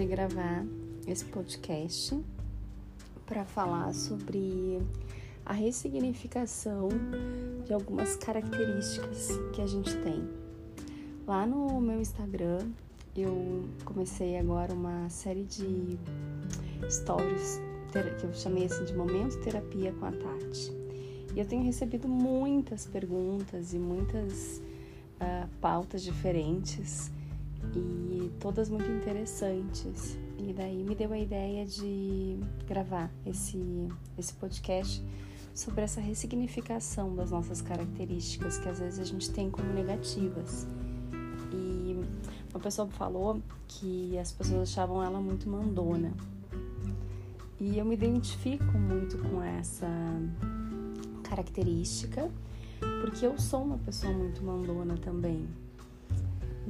resolvi gravar esse podcast para falar sobre a ressignificação de algumas características que a gente tem. Lá no meu Instagram, eu comecei agora uma série de stories que eu chamei assim de momento terapia com a Tati. E eu tenho recebido muitas perguntas e muitas uh, pautas diferentes e todas muito interessantes. E daí me deu a ideia de gravar esse, esse podcast sobre essa ressignificação das nossas características que às vezes a gente tem como negativas. E uma pessoa falou que as pessoas achavam ela muito mandona. E eu me identifico muito com essa característica, porque eu sou uma pessoa muito mandona também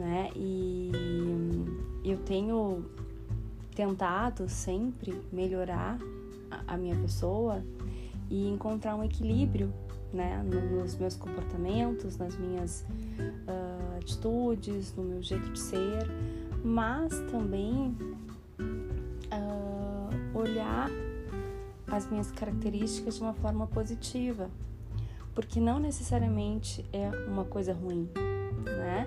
né? E eu tenho tentado sempre melhorar a minha pessoa e encontrar um equilíbrio, né? Nos meus comportamentos, nas minhas uh, atitudes, no meu jeito de ser, mas também uh, olhar as minhas características de uma forma positiva, porque não necessariamente é uma coisa ruim, né?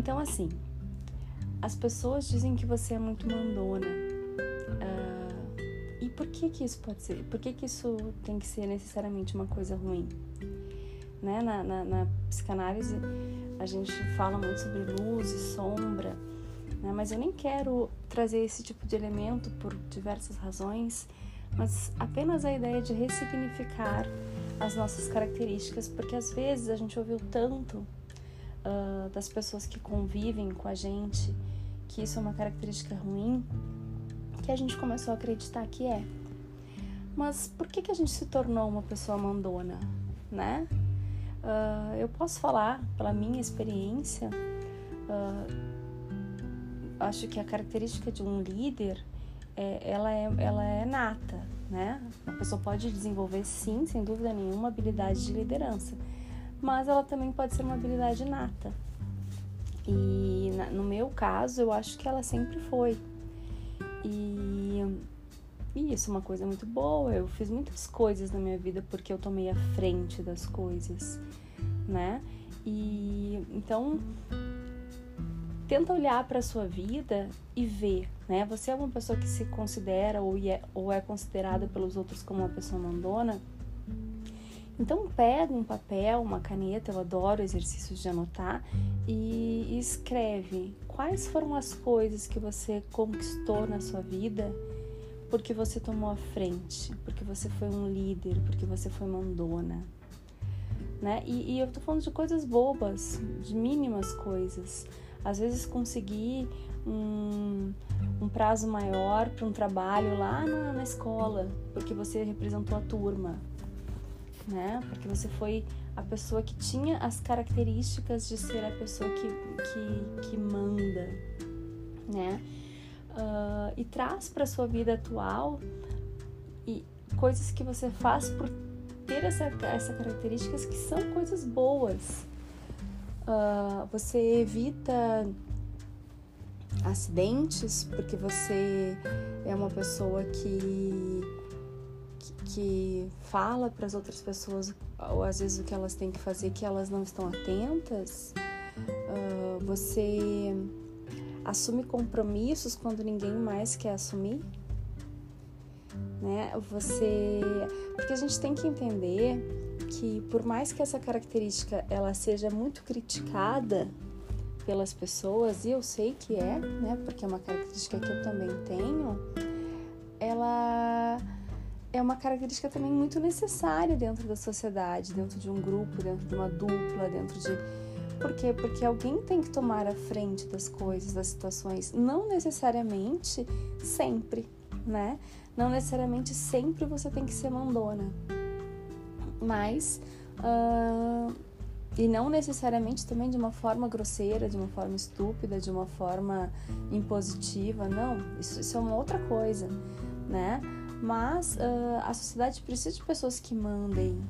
Então assim, as pessoas dizem que você é muito mandona. Uh, e por que que isso pode ser? Por que que isso tem que ser necessariamente uma coisa ruim? Né? Na, na, na psicanálise a gente fala muito sobre luz e sombra, né? mas eu nem quero trazer esse tipo de elemento por diversas razões, mas apenas a ideia de ressignificar as nossas características, porque às vezes a gente ouviu tanto uh, das pessoas que convivem com a gente que isso é uma característica ruim, que a gente começou a acreditar que é. Mas por que, que a gente se tornou uma pessoa mandona, né? Uh, eu posso falar pela minha experiência, uh, acho que a característica de um líder é, ela, é, ela é nata, né? A pessoa pode desenvolver, sim, sem dúvida nenhuma, habilidade de liderança, mas ela também pode ser uma habilidade nata. E no meu caso, eu acho que ela sempre foi. E, e isso é uma coisa muito boa. Eu fiz muitas coisas na minha vida porque eu tomei a frente das coisas, né? E então tenta olhar para sua vida e ver, né? Você é uma pessoa que se considera ou é, ou é considerada pelos outros como uma pessoa mandona? Então pega um papel, uma caneta, eu adoro exercícios de anotar e escreve quais foram as coisas que você conquistou na sua vida porque você tomou a frente, porque você foi um líder, porque você foi mandona. Né? E, e eu tô falando de coisas bobas, de mínimas coisas às vezes conseguir um, um prazo maior para um trabalho lá na, na, escola, porque você representou a turma, né? Porque você foi a pessoa que tinha as características de ser a pessoa que, que, que manda, né? Uh, e traz para sua vida atual e coisas que você faz por ter essa, essa características que são coisas boas, uh, você evita acidentes porque você é uma pessoa que que fala para as outras pessoas ou às vezes o que elas têm que fazer que elas não estão atentas uh, você assume compromissos quando ninguém mais quer assumir né? Você porque a gente tem que entender que por mais que essa característica ela seja muito criticada pelas pessoas, e eu sei que é, né, porque é uma característica que eu também tenho, ela é uma característica também muito necessária dentro da sociedade, dentro de um grupo, dentro de uma dupla, dentro de por quê? Porque alguém tem que tomar a frente das coisas, das situações, não necessariamente sempre, né? Não necessariamente sempre você tem que ser mandona mas uh, e não necessariamente também de uma forma grosseira, de uma forma estúpida, de uma forma impositiva, não, isso, isso é uma outra coisa, né? Mas uh, a sociedade precisa de pessoas que mandem,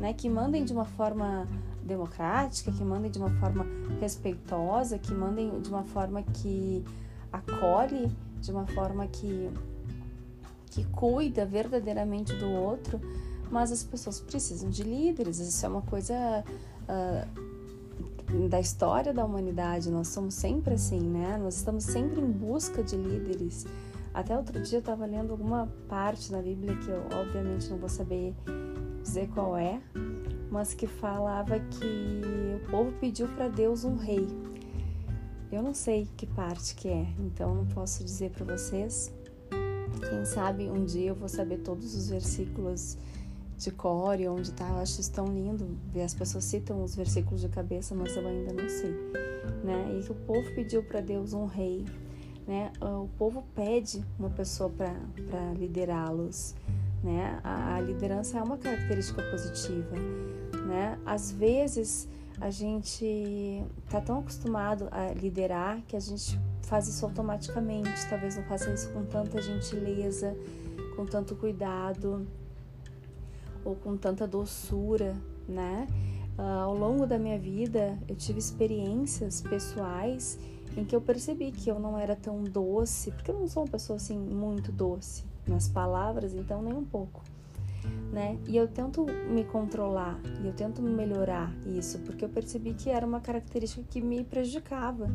né? Que mandem de uma forma democrática, que mandem de uma forma respeitosa, que mandem de uma forma que acolhe, de uma forma que que cuida verdadeiramente do outro, mas as pessoas precisam de líderes. Isso é uma coisa uh, da história da humanidade. Nós somos sempre assim, né? Nós estamos sempre em busca de líderes. Até outro dia eu estava lendo alguma parte na Bíblia que eu obviamente não vou saber dizer qual é, mas que falava que o povo pediu para Deus um rei. Eu não sei que parte que é, então não posso dizer para vocês. Quem sabe um dia eu vou saber todos os versículos de core, onde tá. Eu acho isso tão lindo as pessoas citam os versículos de cabeça, mas eu ainda não sei, né? E que o povo pediu para Deus um rei, né? O povo pede uma pessoa para liderá-los, né? A, a liderança é uma característica positiva, né? Às vezes a gente tá tão acostumado a liderar que a gente faz isso automaticamente, talvez não faça isso com tanta gentileza, com tanto cuidado ou com tanta doçura, né? Uh, ao longo da minha vida, eu tive experiências pessoais em que eu percebi que eu não era tão doce, porque eu não sou uma pessoa assim muito doce nas palavras, então nem um pouco né? E eu tento me controlar e eu tento melhorar isso, porque eu percebi que era uma característica que me prejudicava,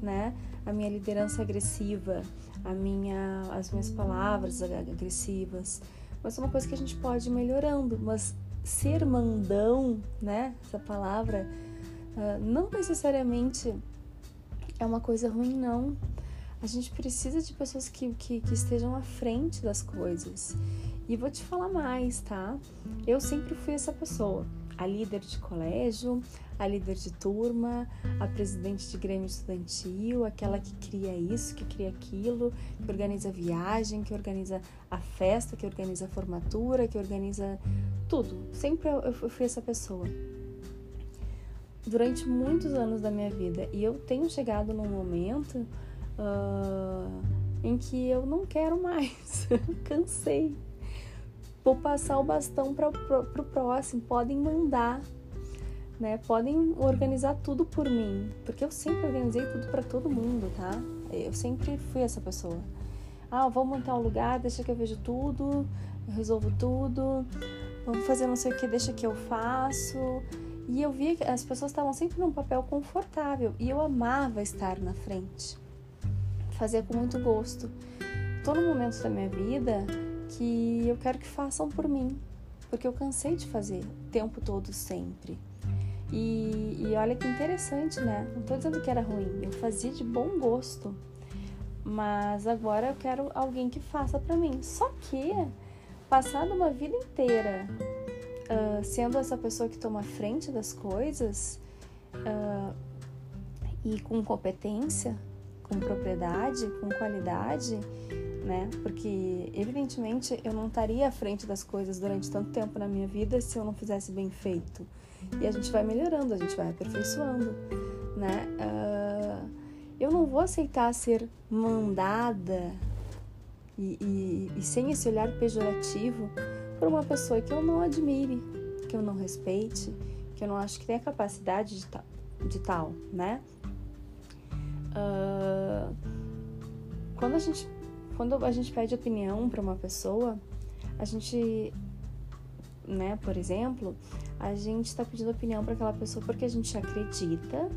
né? A minha liderança agressiva, a minha, as minhas palavras agressivas. Mas é uma coisa que a gente pode ir melhorando, mas ser mandão, né? Essa palavra uh, não necessariamente é uma coisa ruim, não. A gente precisa de pessoas que, que, que estejam à frente das coisas e vou te falar mais, tá? Eu sempre fui essa pessoa, a líder de colégio, a líder de turma, a presidente de grêmio estudantil, aquela que cria isso, que cria aquilo, que organiza a viagem, que organiza a festa, que organiza a formatura, que organiza tudo. Sempre eu fui essa pessoa. Durante muitos anos da minha vida. E eu tenho chegado num momento uh, em que eu não quero mais. Cansei vou passar o bastão para o próximo, podem mandar, né? Podem organizar tudo por mim, porque eu sempre organizei tudo para todo mundo, tá? Eu sempre fui essa pessoa. Ah, vamos montar um lugar, deixa que eu vejo tudo, eu resolvo tudo. Vamos fazer não sei o que, deixa que eu faço. E eu via que as pessoas estavam sempre num papel confortável e eu amava estar na frente. Fazia com muito gosto. Todo momento da minha vida, que eu quero que façam por mim, porque eu cansei de fazer o tempo todo sempre. E, e olha que interessante, né? Não estou dizendo que era ruim, eu fazia de bom gosto, mas agora eu quero alguém que faça para mim. Só que, passado uma vida inteira uh, sendo essa pessoa que toma frente das coisas uh, e com competência, com propriedade, com qualidade, né? Porque evidentemente eu não estaria à frente das coisas durante tanto tempo na minha vida se eu não fizesse bem feito. E a gente vai melhorando, a gente vai aperfeiçoando, né? Uh, eu não vou aceitar ser mandada e, e, e sem esse olhar pejorativo por uma pessoa que eu não admire, que eu não respeite, que eu não acho que tenha capacidade de, tal, de tal né? Uh, quando a gente quando a gente pede opinião para uma pessoa, a gente, né, por exemplo, a gente está pedindo opinião para aquela pessoa porque a gente acredita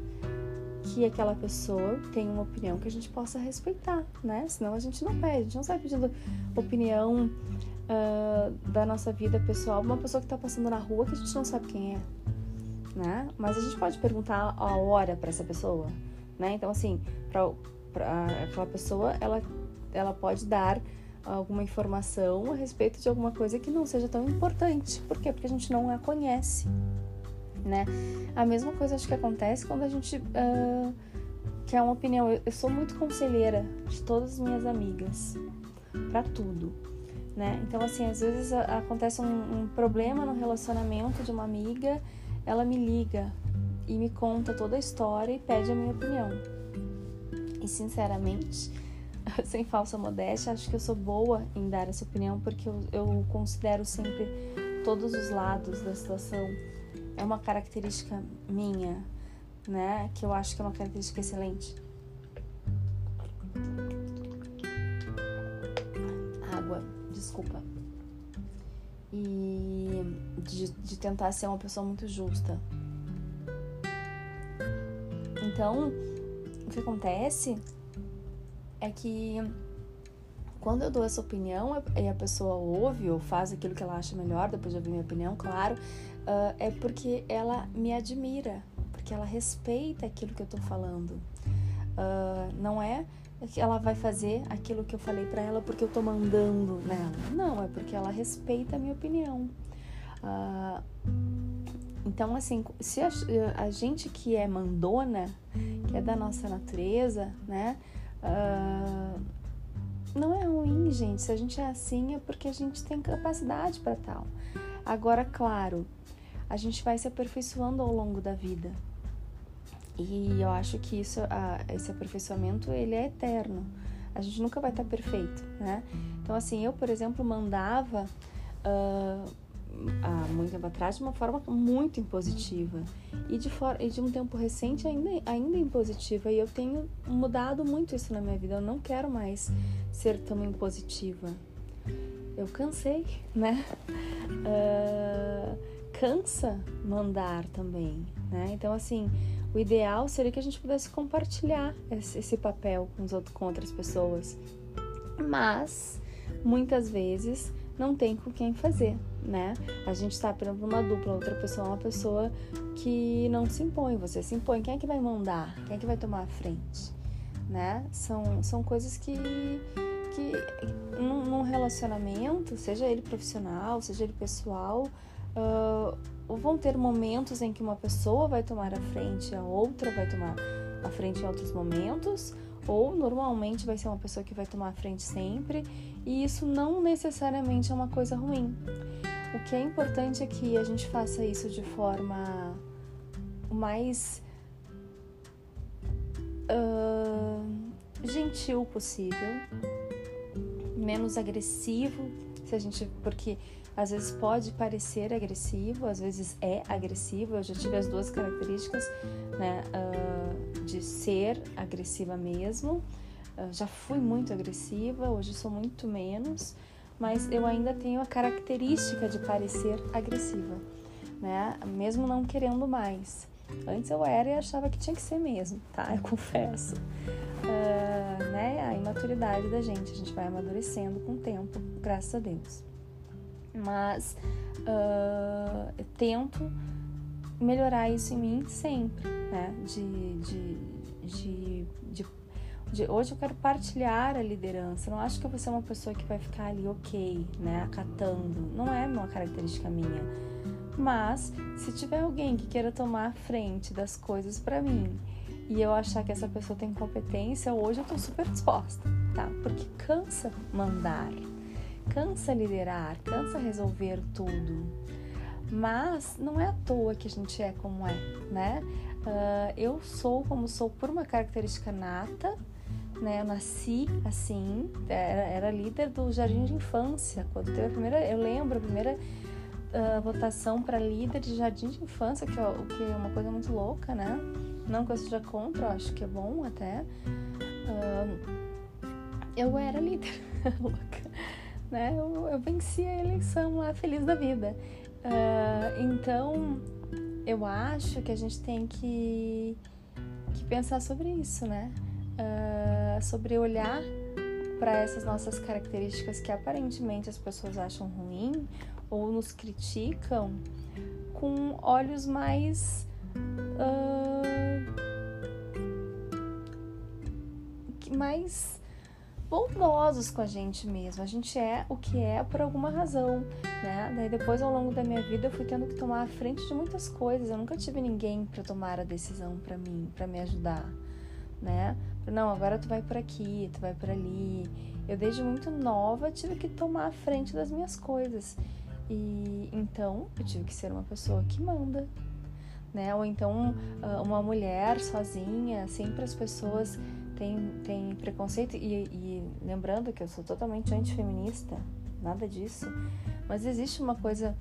que aquela pessoa tem uma opinião que a gente possa respeitar, né? Senão a gente não pede, a gente não sai pedindo opinião uh, da nossa vida pessoal uma pessoa que está passando na rua que a gente não sabe quem é, né? Mas a gente pode perguntar a hora para essa pessoa, né? Então assim, para aquela pessoa, ela ela pode dar alguma informação a respeito de alguma coisa que não seja tão importante. Por quê? Porque a gente não a conhece, né? A mesma coisa acho que acontece quando a gente uh, quer uma opinião. Eu, eu, sou muito conselheira de todas as minhas amigas para tudo, né? Então assim, às vezes acontece um, um problema no relacionamento de uma amiga, ela me liga e me conta toda a história e pede a minha opinião. E sinceramente, sem falsa modéstia, acho que eu sou boa em dar essa opinião porque eu, eu considero sempre todos os lados da situação. É uma característica minha. né? Que eu acho que é uma característica excelente. De, de tentar ser uma pessoa muito justa. Então, o que acontece é que quando eu dou essa opinião e a pessoa ouve ou faz aquilo que ela acha melhor, depois de ouvir minha opinião, claro, uh, é porque ela me admira, porque ela respeita aquilo que eu tô falando. Uh, não é que ela vai fazer aquilo que eu falei para ela porque eu tô mandando nela. Não, é porque ela respeita a minha opinião. Uh, então, assim, se a, a, gente que é mandona, que é da nossa natureza, né? Uh, não é ruim, gente. Se a gente é assim, é porque a gente tem capacidade para tal. Agora, claro, a gente vai se aperfeiçoando ao longo da vida. E eu acho que isso, esse aperfeiçoamento, ele é eterno. A gente nunca vai estar perfeito, né? Então, assim, eu, por exemplo, mandava uh, há muito tempo atrás de uma forma muito impositiva. E de, for e de um tempo recente ainda, ainda impositiva. E eu tenho mudado muito isso na minha vida. Eu não quero mais ser tão impositiva. Eu cansei né? Uh, cansa mandar também né? Então assim o ideal seria que a gente pudesse compartilhar esse, papel com, os outros, com outras pessoas. Mas muitas vezes não tem com quem fazer, né? A gente está por uma dupla, outra pessoa é uma pessoa que não se impõe, você se impõe. Quem é que vai mandar? Quem é que vai tomar a frente? Né? São, são coisas que, que num, num relacionamento, seja ele profissional, seja ele pessoal, uh, vão ter momentos em que uma pessoa vai tomar a frente, a outra vai tomar a frente em outros momentos, ou normalmente vai ser uma pessoa que vai tomar a frente sempre, e isso não necessariamente é uma coisa ruim. O que é importante é que a gente faça isso de forma mais uh, gentil possível, menos agressivo, se a gente, porque às vezes pode parecer agressivo, às vezes é agressivo. Eu já tive as duas características, né, uh, de ser agressiva mesmo. Uh, já fui muito agressiva, hoje sou muito menos, mas eu ainda tenho a característica de parecer agressiva, né, mesmo não querendo mais. Antes eu era e achava que tinha que ser mesmo, tá? Eu confesso. Uh, né? A imaturidade da gente, a gente vai amadurecendo com o tempo, graças a Deus mas uh, eu tento melhorar isso em mim sempre, né? De, de, de, de, de, hoje eu quero partilhar a liderança. Não acho que eu vou ser uma pessoa que vai ficar ali ok, né? Acatando. Não é uma característica minha. Mas se tiver alguém que queira tomar a frente das coisas para mim e eu achar que essa pessoa tem competência, hoje eu tô super disposta, tá? Porque cansa mandar cansa liderar, cansa resolver tudo. Mas não é à toa que a gente é como é, né? Uh, eu sou como sou por uma característica nata, né? Eu nasci assim, era, era líder do jardim de infância. Quando teve a primeira, eu lembro a primeira uh, votação para líder de jardim de infância, que, o que é uma coisa muito louca, né? Não que eu seja contra, eu acho que é bom até. Uh, eu era líder, louca né? Eu, eu venci a eleição lá, feliz da vida. Uh, então, eu acho que a gente tem que, que pensar sobre isso, né? Uh, sobre olhar para essas nossas características que aparentemente as pessoas acham ruim ou nos criticam com olhos mais uh, mais bondosos com a gente mesmo. A gente é o que é por alguma razão, né? Daí depois ao longo da minha vida eu fui tendo que tomar a frente de muitas coisas. Eu nunca tive ninguém para tomar a decisão para mim, para me ajudar, né? Não, agora tu vai por aqui, tu vai por ali. Eu desde muito nova tive que tomar a frente das minhas coisas. E então eu tive que ser uma pessoa que manda, né? Ou então ah, uma mulher sozinha, sempre as pessoas tem, tem preconceito, e, e lembrando que eu sou totalmente antifeminista, nada disso, mas existe uma coisa,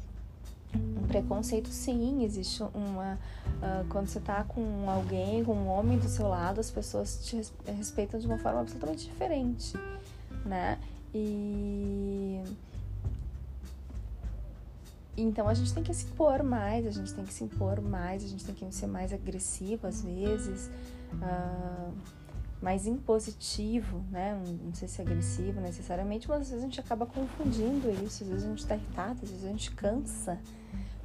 um Preconceito sim, existe uma. Uh, quando você tá com alguém, com um homem do seu lado, as pessoas te respeitam de uma forma absolutamente diferente, né? E. Então a gente tem que se impor mais, a gente tem que se impor mais, a gente tem que ser mais agressivo às vezes. Uh, mais impositivo, né? Não sei se é agressivo necessariamente, mas às vezes a gente acaba confundindo isso, às vezes a gente está irritado, às vezes a gente cansa,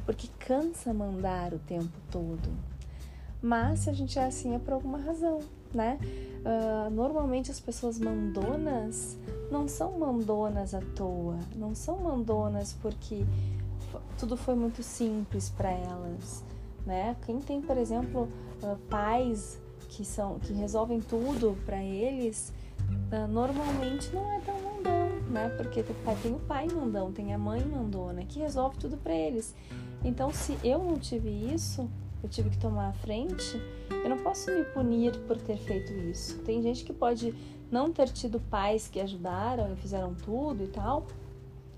porque cansa mandar o tempo todo. Mas se a gente é assim é por alguma razão, né? Uh, normalmente as pessoas mandonas não são mandonas à toa, não são mandonas porque tudo foi muito simples para elas, né? Quem tem, por exemplo, uh, pais que são que resolvem tudo para eles, uh, normalmente não é tão mandão, né? Porque tem o pai mandão, tem a mãe mandona que resolve tudo para eles. Então, se eu não tive isso, eu tive que tomar a frente, eu não posso me punir por ter feito isso. Tem gente que pode não ter tido pais que ajudaram e fizeram tudo e tal,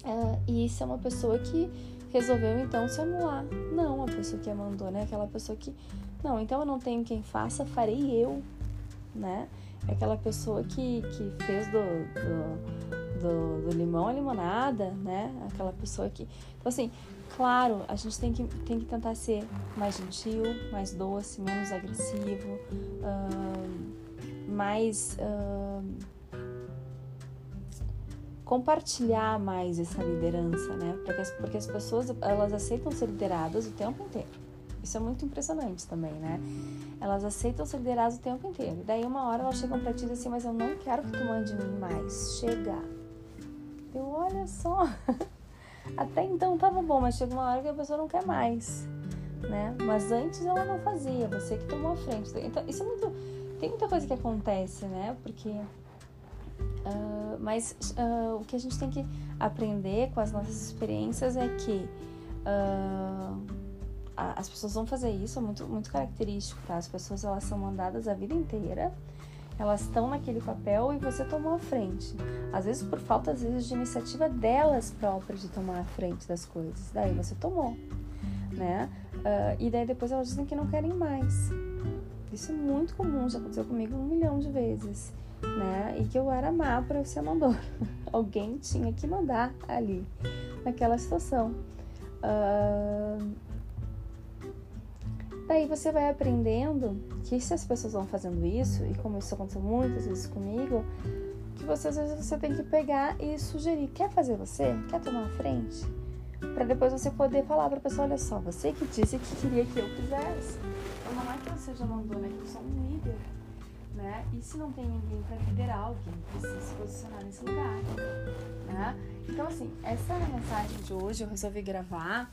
uh, e isso é uma pessoa que resolveu então se anular. Não, a pessoa que é mandona é aquela pessoa que não, então eu não tenho quem faça, farei eu, né? É aquela pessoa que, que fez do, do, do, do limão a limonada, né? Aquela pessoa que. Então, assim, claro, a gente tem que, tem que tentar ser mais gentil, mais doce, menos agressivo, uh, mais. Uh, compartilhar mais essa liderança, né? Porque as, porque as pessoas elas aceitam ser lideradas o tempo inteiro. Isso é muito impressionante também, né? Elas aceitam ser lideradas o tempo inteiro. Daí uma hora elas chegam pra ti e dizem assim, mas eu não quero que tu mande em mim mais. Chega. Eu, olha só. Até então tava bom, mas chega uma hora que a pessoa não quer mais, né? Mas antes ela não fazia, você que tomou a frente. Então, isso é muito... Tem muita coisa que acontece, né? Porque... Uh, mas uh, o que a gente tem que aprender com as nossas experiências é que... Uh, as pessoas vão fazer isso, é muito, muito característico, tá? As pessoas elas são mandadas a vida inteira, elas estão naquele papel e você tomou a frente. Às vezes por falta, às vezes, de iniciativa delas próprias de tomar a frente das coisas. Daí você tomou, né? Uh, e daí depois elas dizem que não querem mais. Isso é muito comum, já aconteceu comigo um milhão de vezes, né? E que eu era má para ser mandor. Alguém tinha que mandar ali, naquela situação. Uh, Daí você vai aprendendo que se as pessoas vão fazendo isso, e como isso aconteceu muitas vezes comigo, que você às vezes você tem que pegar e sugerir, quer fazer você? Quer tomar a frente? Para depois você poder falar para pessoa, olha só, você que disse que queria que eu fizesse. Então não é que eu seja mandona, é que eu sou um líder. Né? E se não tem ninguém para liderar, alguém precisa se posicionar nesse lugar. Né? Então, assim, essa mensagem de hoje eu resolvi gravar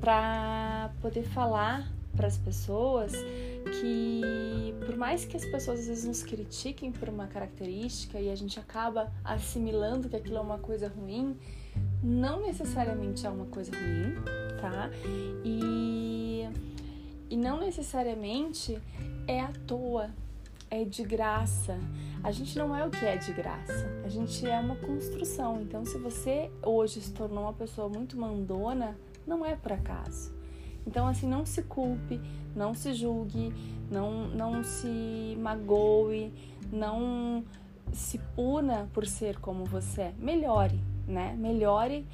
para poder falar para as pessoas que, por mais que as pessoas às vezes nos critiquem por uma característica e a gente acaba assimilando que aquilo é uma coisa ruim, não necessariamente é uma coisa ruim, tá? E, e não necessariamente é à toa, é de graça. A gente não é o que é de graça, a gente é uma construção. Então, se você hoje se tornou uma pessoa muito mandona, não é por acaso. Então, assim, não se culpe, não se julgue, não, não se magoe, não se puna por ser como você é. Melhore, né? Melhore.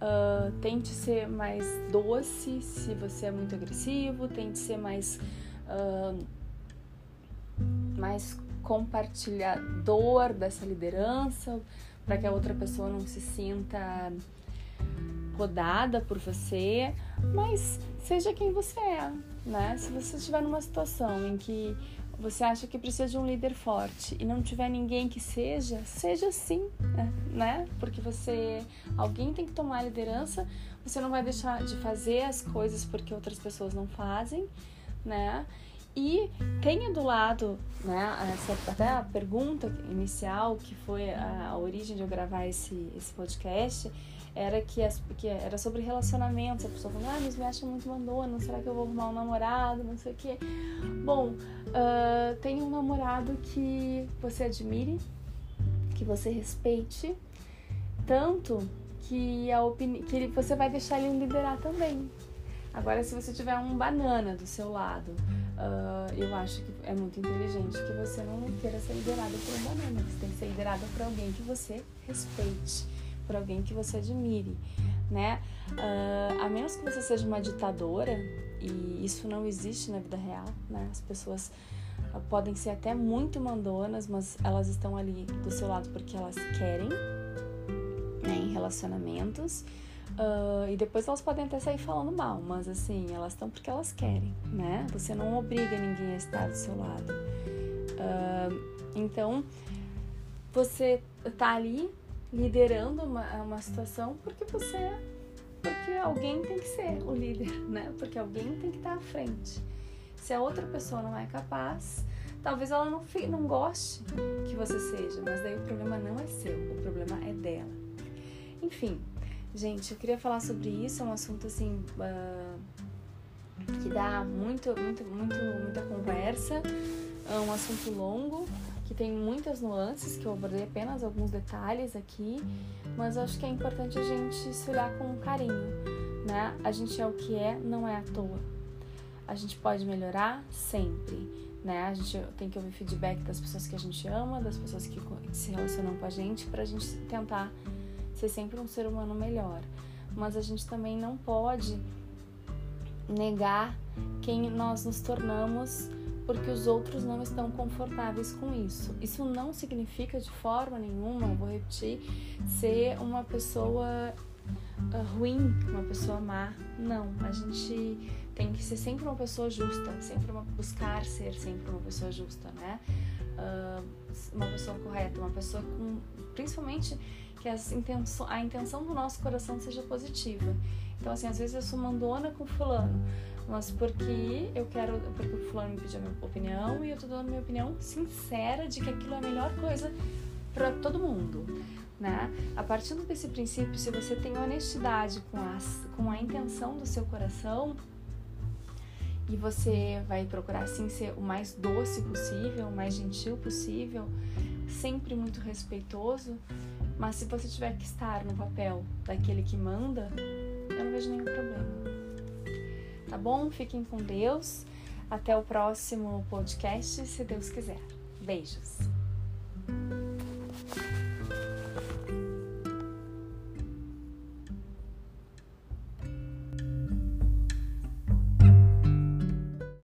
Uh, tente ser mais doce se você é muito agressivo, tente ser mais, uh, mais compartilhador dessa liderança para que a outra pessoa não se sinta rodada por você, mas seja quem você é, né? Se você estiver numa situação em que você acha que precisa de um líder forte e não tiver ninguém que seja, seja sim, né? Porque você, alguém tem que tomar a liderança, você não vai deixar de fazer as coisas porque outras pessoas não fazem, né? E tenha do lado, né, essa, até a pergunta inicial, que foi a, a origem de eu gravar esse, esse podcast, era que, as, que era sobre relacionamentos. A pessoa falou, ah, mas me acha muito mandona, será que eu vou arrumar um namorado, não sei o quê. Bom, uh, tem um namorado que você admire, que você respeite, tanto que, a opini que você vai deixar ele liderar também. Agora, se você tiver um banana do seu lado, uh, eu acho que é muito inteligente que você não queira ser liderado por um banana. Você tem que ser liderado por alguém que você respeite, por alguém que você admire, né? Uh, a menos que você seja uma ditadora, e isso não existe na vida real, né? As pessoas uh, podem ser até muito mandonas, mas elas estão ali do seu lado porque elas querem, né? Em relacionamentos. Uh, e depois elas podem até sair falando mal, mas assim, elas estão porque elas querem, né? Você não obriga ninguém a estar do seu lado. Uh, então, você tá ali liderando uma, uma situação porque você. Porque alguém tem que ser o líder, né? Porque alguém tem que estar à frente. Se a outra pessoa não é capaz, talvez ela não, não goste que você seja, mas daí o problema não é seu, o problema é dela. Enfim, Gente, eu queria falar sobre isso, é um assunto assim uh, que dá muito, muito, muito, muita conversa, é um assunto longo que tem muitas nuances que eu abordei apenas alguns detalhes aqui, mas eu acho que é importante a gente se olhar com carinho, né? A gente é o que é, não é à toa. A gente pode melhorar sempre, né? A gente tem que ouvir feedback das pessoas que a gente ama, das pessoas que se relacionam com a gente, pra gente tentar ser sempre um ser humano melhor. Mas a gente também não pode negar quem nós nos tornamos porque os outros não estão confortáveis com isso. Isso não significa de forma nenhuma, vou repetir, ser uma pessoa ah, ruim, uma pessoa má. Não, a gente tem que ser sempre uma pessoa justa, sempre uma, buscar ser sempre uma pessoa justa, né? Uh, uma pessoa correta, uma pessoa com, principalmente que intenção, a intenção do nosso coração seja positiva. Então, assim, às vezes eu sou mandona com fulano, mas porque eu quero, porque o fulano me pediu a minha opinião e eu tô dando minha opinião sincera de que aquilo é a melhor coisa para todo mundo, né? A partir desse princípio, se você tem honestidade com a, com a intenção do seu coração, e você vai procurar assim ser o mais doce possível, o mais gentil possível, sempre muito respeitoso, mas se você tiver que estar no papel daquele que manda, eu não vejo nenhum problema. Tá bom? Fiquem com Deus. Até o próximo podcast, se Deus quiser. Beijos.